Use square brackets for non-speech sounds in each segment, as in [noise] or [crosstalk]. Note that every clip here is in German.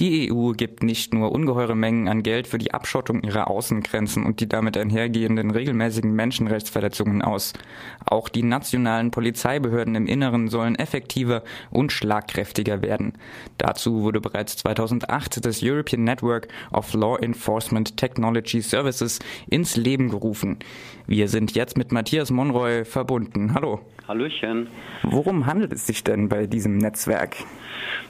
Die EU gibt nicht nur ungeheure Mengen an Geld für die Abschottung ihrer Außengrenzen und die damit einhergehenden regelmäßigen Menschenrechtsverletzungen aus. Auch die nationalen Polizeibehörden im Inneren sollen effektiver und schlagkräftiger werden. Dazu wurde bereits 2008 das European Network of Law Enforcement Technology Services ins Leben gerufen. Wir sind jetzt mit Matthias Monroy verbunden. Hallo. Hallöchen. Worum handelt es sich denn bei diesem Netzwerk?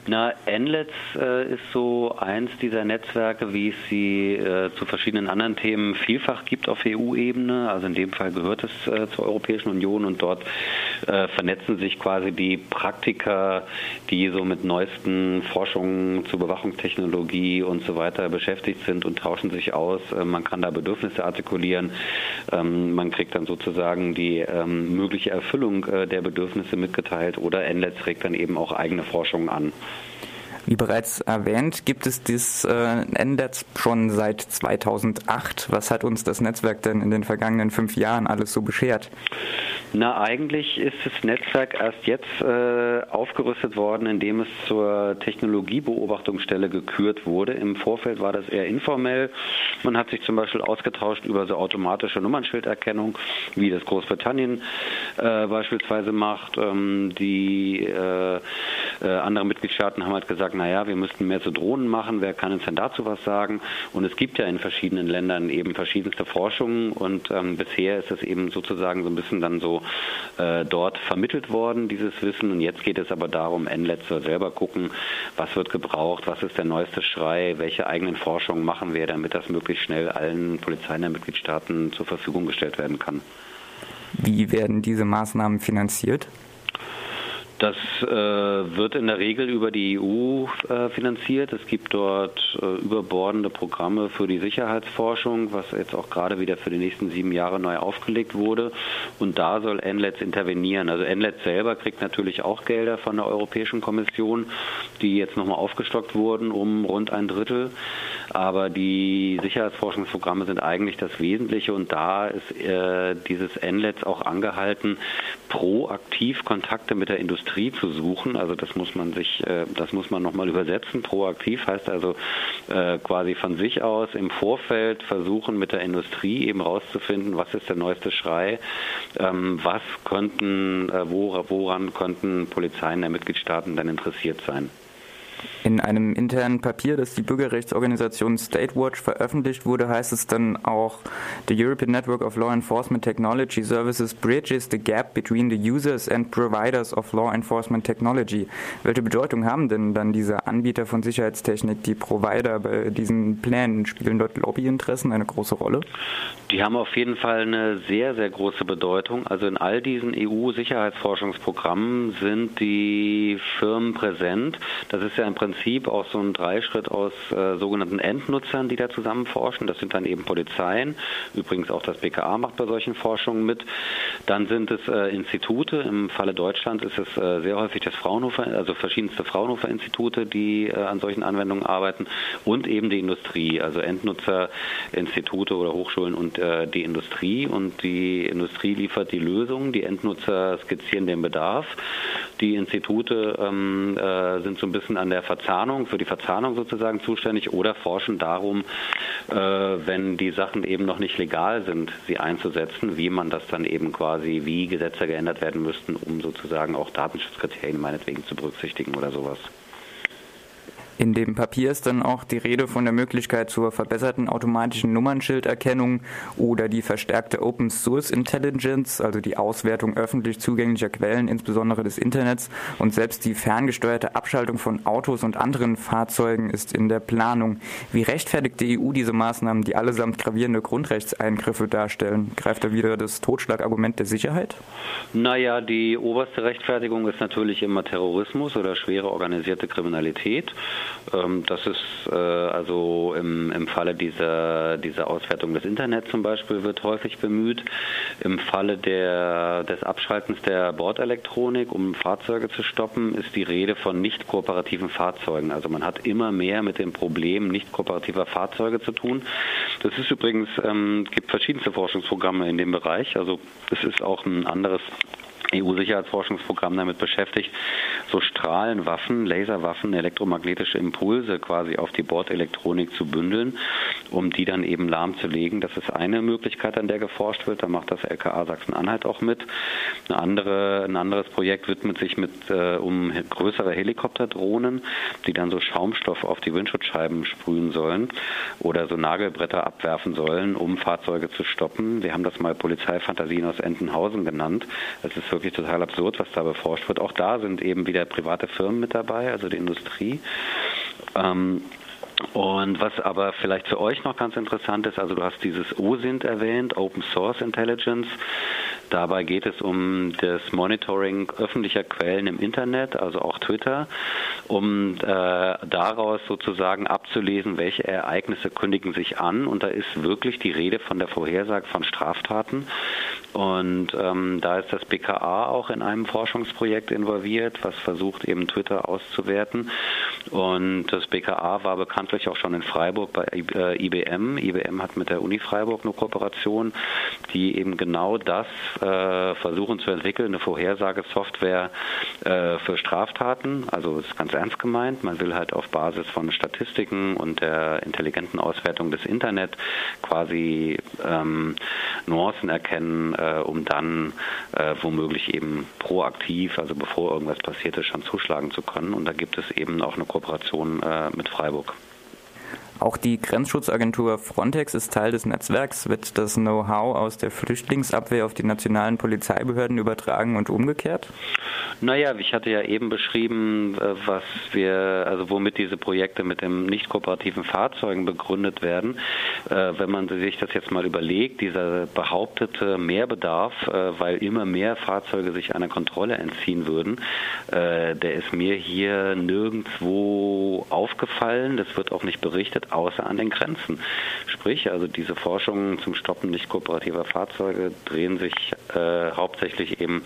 Na, NLETS äh, ist so eins dieser Netzwerke, wie es sie äh, zu verschiedenen anderen Themen vielfach gibt auf EU-Ebene. Also in dem Fall gehört es äh, zur Europäischen Union und dort äh, vernetzen sich quasi die Praktiker, die so mit neuesten Forschungen zur Bewachungstechnologie und so weiter beschäftigt sind und tauschen sich aus. Äh, man kann da Bedürfnisse artikulieren. Ähm, man kriegt dann sozusagen die ähm, mögliche Erfüllung der Bedürfnisse mitgeteilt oder NLETS regt dann eben auch eigene Forschung an. Wie bereits erwähnt, gibt es dieses äh, NNetz schon seit 2008. Was hat uns das Netzwerk denn in den vergangenen fünf Jahren alles so beschert? Na, eigentlich ist das Netzwerk erst jetzt äh, aufgerüstet worden, indem es zur Technologiebeobachtungsstelle gekürt wurde. Im Vorfeld war das eher informell. Man hat sich zum Beispiel ausgetauscht über so automatische Nummernschilderkennung, wie das Großbritannien äh, beispielsweise macht. Ähm, die äh, äh andere Mitgliedstaaten haben halt gesagt, naja, wir müssten mehr zu Drohnen machen. Wer kann uns denn dazu was sagen? Und es gibt ja in verschiedenen Ländern eben verschiedenste Forschungen und ähm, bisher ist es eben sozusagen so ein bisschen dann so äh, dort vermittelt worden, dieses Wissen. Und jetzt geht es aber darum, NLETS soll selber gucken, was wird gebraucht, was ist der neueste Schrei, welche eigenen Forschungen machen wir, damit das möglichst schnell allen Polizeien der Mitgliedstaaten zur Verfügung gestellt werden kann. Wie werden diese Maßnahmen finanziert? Das äh, wird in der Regel über die EU äh, finanziert. Es gibt dort äh, überbordende Programme für die Sicherheitsforschung, was jetzt auch gerade wieder für die nächsten sieben Jahre neu aufgelegt wurde. Und da soll NLETS intervenieren. Also NLETS selber kriegt natürlich auch Gelder von der Europäischen Kommission, die jetzt nochmal aufgestockt wurden um rund ein Drittel. Aber die Sicherheitsforschungsprogramme sind eigentlich das Wesentliche und da ist äh, dieses NLETS auch angehalten, proaktiv Kontakte mit der Industrie Industrie zu suchen. Also das muss man sich, äh, das muss man nochmal übersetzen. Proaktiv heißt also äh, quasi von sich aus im Vorfeld versuchen mit der Industrie eben rauszufinden, was ist der neueste Schrei, ähm, was könnten, äh, woran könnten Polizeien der Mitgliedstaaten dann interessiert sein. In einem internen Papier, das die Bürgerrechtsorganisation Statewatch veröffentlicht wurde, heißt es dann auch, The European Network of Law Enforcement Technology Services bridges the gap between the users and providers of law enforcement technology. Welche Bedeutung haben denn dann diese Anbieter von Sicherheitstechnik, die Provider bei diesen Plänen? Spielen dort Lobbyinteressen eine große Rolle? Die haben auf jeden Fall eine sehr, sehr große Bedeutung. Also in all diesen EU-Sicherheitsforschungsprogrammen sind die Firmen präsent. Das ist ja im Prinzip auch so ein Dreischritt aus äh, sogenannten Endnutzern, die da zusammen forschen. Das sind dann eben Polizeien. Übrigens auch das BKA macht bei solchen Forschungen mit. Dann sind es äh, Institute. Im Falle Deutschland ist es äh, sehr häufig das Fraunhofer, also verschiedenste Fraunhofer-Institute, die äh, an solchen Anwendungen arbeiten und eben die Industrie, also Endnutzer, Institute oder Hochschulen und äh, die Industrie. Und die Industrie liefert die Lösung. Die Endnutzer skizzieren den Bedarf. Die Institute ähm, äh, sind so ein bisschen an der Verzahnung, für die Verzahnung sozusagen zuständig oder forschen darum, äh, wenn die Sachen eben noch nicht legal sind, sie einzusetzen, wie man das dann eben quasi, wie Gesetze geändert werden müssten, um sozusagen auch Datenschutzkriterien meinetwegen zu berücksichtigen oder sowas. In dem Papier ist dann auch die Rede von der Möglichkeit zur verbesserten automatischen Nummernschilderkennung oder die verstärkte Open Source Intelligence, also die Auswertung öffentlich zugänglicher Quellen, insbesondere des Internets. Und selbst die ferngesteuerte Abschaltung von Autos und anderen Fahrzeugen ist in der Planung. Wie rechtfertigt die EU diese Maßnahmen, die allesamt gravierende Grundrechtseingriffe darstellen? Greift da wieder das Totschlagargument der Sicherheit? Naja, die oberste Rechtfertigung ist natürlich immer Terrorismus oder schwere organisierte Kriminalität. Ähm, das ist äh, also im, im Falle dieser, dieser Auswertung des Internets zum Beispiel wird häufig bemüht. Im Falle der, des Abschaltens der Bordelektronik, um Fahrzeuge zu stoppen, ist die Rede von nicht kooperativen Fahrzeugen. Also man hat immer mehr mit dem Problem nicht kooperativer Fahrzeuge zu tun. Das ist übrigens, ähm, gibt verschiedenste Forschungsprogramme in dem Bereich. Also es ist auch ein anderes EU-Sicherheitsforschungsprogramm damit beschäftigt, so Strahlenwaffen, Laserwaffen, elektromagnetische Impulse quasi auf die Bordelektronik zu bündeln, um die dann eben lahmzulegen. Das ist eine Möglichkeit, an der geforscht wird. Da macht das LKA Sachsen-Anhalt auch mit. Eine andere, ein anderes Projekt widmet sich mit äh, um größere Helikopterdrohnen, die dann so Schaumstoff auf die Windschutzscheiben sprühen sollen oder so Nagelbretter abwerfen sollen, um Fahrzeuge zu stoppen. Wir haben das mal Polizeifantasien aus Entenhausen genannt. Es ist wirklich total absurd, was da beforscht wird. Auch da sind eben wieder private Firmen mit dabei, also die Industrie. Ähm, und was aber vielleicht für euch noch ganz interessant ist, also du hast dieses OSINT erwähnt, Open Source Intelligence. Dabei geht es um das Monitoring öffentlicher Quellen im Internet, also auch Twitter, um äh, daraus sozusagen abzulesen, welche Ereignisse kündigen sich an. Und da ist wirklich die Rede von der Vorhersage von Straftaten. Und ähm, da ist das BKA auch in einem Forschungsprojekt involviert, was versucht eben Twitter auszuwerten. Und das BKA war bekanntlich auch schon in Freiburg bei IBM. Äh, IBM hat mit der Uni Freiburg eine Kooperation, die eben genau das äh, versuchen zu entwickeln, eine Vorhersagesoftware äh, für Straftaten. Also ist ganz ernst gemeint. Man will halt auf Basis von Statistiken und der intelligenten Auswertung des Internet quasi ähm, Nuancen erkennen, äh, um dann äh, womöglich eben proaktiv, also bevor irgendwas passiert ist, schon zuschlagen zu können. Und da gibt es eben auch eine Kooperation äh, mit Freiburg. Auch die Grenzschutzagentur Frontex ist Teil des Netzwerks. Wird das Know-how aus der Flüchtlingsabwehr auf die nationalen Polizeibehörden übertragen und umgekehrt? Naja, ich hatte ja eben beschrieben, äh, was wir, also womit diese Projekte mit den nicht kooperativen Fahrzeugen begründet werden. Äh, wenn man sich das jetzt mal überlegt, dieser behauptete Mehrbedarf, äh, weil immer mehr Fahrzeuge sich einer Kontrolle entziehen würden, der ist mir hier nirgendwo aufgefallen. Das wird auch nicht berichtet, außer an den Grenzen. Sprich, also diese Forschungen zum Stoppen nicht kooperativer Fahrzeuge drehen sich hauptsächlich eben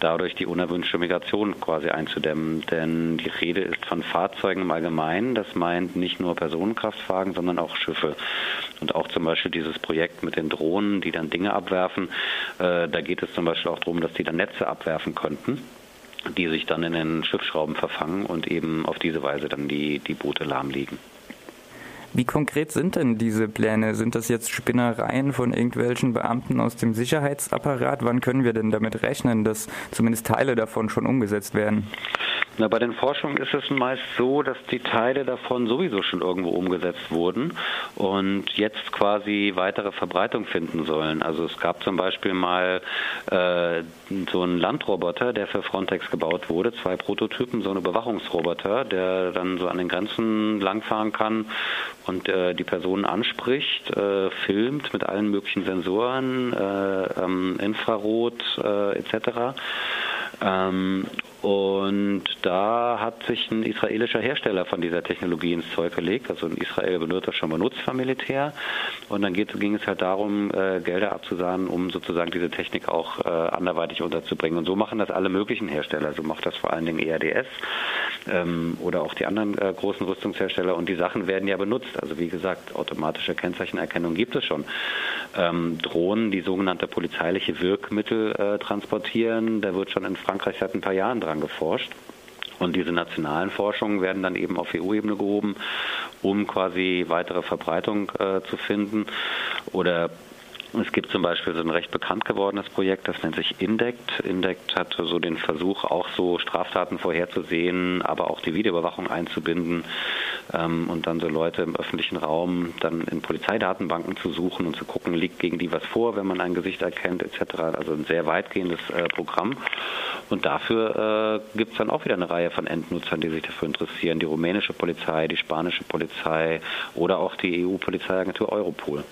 dadurch, die unerwünschte Migration quasi einzudämmen. Denn die Rede ist von Fahrzeugen im Allgemeinen. Das meint nicht nur Personenkraftwagen, sondern auch Schiffe. Und auch zum Beispiel dieses Projekt mit den Drohnen, die dann Dinge abwerfen. Äh, da geht es zum Beispiel auch darum, dass die dann Netze abwerfen könnten die sich dann in den Schiffsschrauben verfangen und eben auf diese Weise dann die, die Boote lahmlegen. Wie konkret sind denn diese Pläne? Sind das jetzt Spinnereien von irgendwelchen Beamten aus dem Sicherheitsapparat? Wann können wir denn damit rechnen, dass zumindest Teile davon schon umgesetzt werden? Na, bei den Forschungen ist es meist so, dass die Teile davon sowieso schon irgendwo umgesetzt wurden und jetzt quasi weitere Verbreitung finden sollen. Also es gab zum Beispiel mal äh, so einen Landroboter, der für Frontex gebaut wurde, zwei Prototypen, so einen Überwachungsroboter, der dann so an den Grenzen langfahren kann und äh, die Personen anspricht, äh, filmt mit allen möglichen Sensoren, äh, ähm, Infrarot äh, etc. und da hat sich ein israelischer Hersteller von dieser Technologie ins Zeug gelegt. Also in Israel wird das schon benutzt vom Militär. Und dann geht, ging es halt darum, äh, Gelder abzusahnen, um sozusagen diese Technik auch äh, anderweitig unterzubringen. Und so machen das alle möglichen Hersteller. So macht das vor allen Dingen ERDS ähm, oder auch die anderen äh, großen Rüstungshersteller. Und die Sachen werden ja benutzt. Also wie gesagt, automatische Kennzeichenerkennung gibt es schon. Ähm, Drohnen, die sogenannte polizeiliche Wirkmittel äh, transportieren, da wird schon in Frankreich seit ein paar Jahren dran geforscht. Und diese nationalen Forschungen werden dann eben auf EU-Ebene gehoben, um quasi weitere Verbreitung äh, zu finden. Oder es gibt zum Beispiel so ein recht bekannt gewordenes Projekt, das nennt sich INDECT. INDECT hat so den Versuch, auch so Straftaten vorherzusehen, aber auch die Videoüberwachung einzubinden ähm, und dann so Leute im öffentlichen Raum dann in Polizeidatenbanken zu suchen und zu gucken, liegt gegen die was vor, wenn man ein Gesicht erkennt etc. Also ein sehr weitgehendes äh, Programm. Und dafür äh, gibt es dann auch wieder eine Reihe von Endnutzern, die sich dafür interessieren. Die rumänische Polizei, die spanische Polizei oder auch die EU-Polizeiagentur Europol.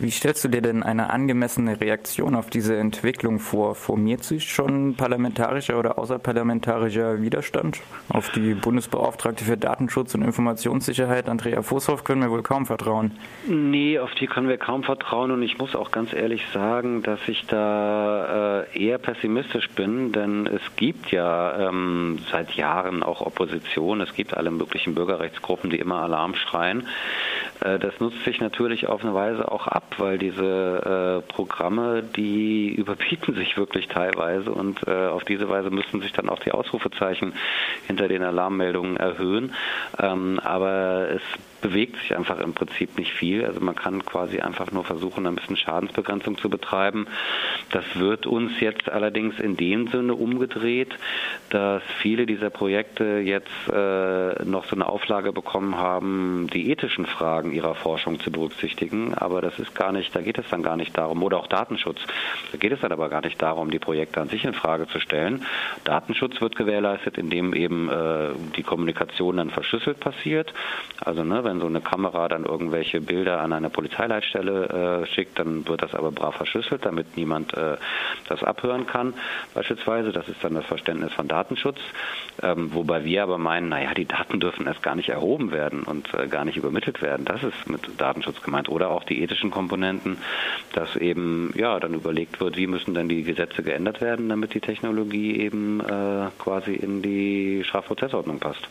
Wie stellst du dir denn eine angemessene Reaktion auf diese Entwicklung vor? Formiert sich schon parlamentarischer oder außerparlamentarischer Widerstand? Auf die Bundesbeauftragte für Datenschutz und Informationssicherheit, Andrea Voshoff, können wir wohl kaum vertrauen. Nee, auf die können wir kaum vertrauen und ich muss auch ganz ehrlich sagen, dass ich da äh, eher pessimistisch bin, denn es gibt ja ähm, seit Jahren auch Opposition, es gibt alle möglichen Bürgerrechtsgruppen, die immer Alarm schreien. Äh, das nutzt sich natürlich auf eine Weise auch ab, weil diese äh, Programme, die [laughs] überbieten sich wirklich teilweise und äh, auf diese Weise müssen sich dann auch die Ausrufezeichen hinter den Alarmmeldungen erhöhen. Ähm, aber es bewegt sich einfach im Prinzip nicht viel. Also man kann quasi einfach nur versuchen, ein bisschen Schadensbegrenzung zu betreiben. Das wird uns jetzt allerdings in dem Sinne umgedreht, dass viele dieser Projekte jetzt äh, noch so eine Auflage bekommen haben, die ethischen Fragen ihrer Forschung zu berücksichtigen. Aber das ist gar nicht, da geht es dann gar nicht darum, oder auch Datenschutz. Da geht es dann aber gar nicht darum, die Projekte an sich in Frage zu stellen. Datenschutz wird gewährleistet, indem eben äh, die Kommunikation dann verschlüsselt passiert. Also ne, wenn so eine Kamera dann irgendwelche Bilder an eine Polizeileitstelle äh, schickt, dann wird das aber brav verschlüsselt, damit niemand äh, das abhören kann, beispielsweise. Das ist dann das Verständnis von Datenschutz. Ähm, wobei wir aber meinen, naja, die Daten dürfen erst gar nicht erhoben werden und äh, gar nicht übermittelt werden. Das ist mit Datenschutz gemeint. Oder auch die ethischen Komponenten, dass eben ja dann überlegt wird, wie müssen denn die Gesetze geändert werden, damit die Technologie eben äh, quasi in die Strafprozessordnung passt.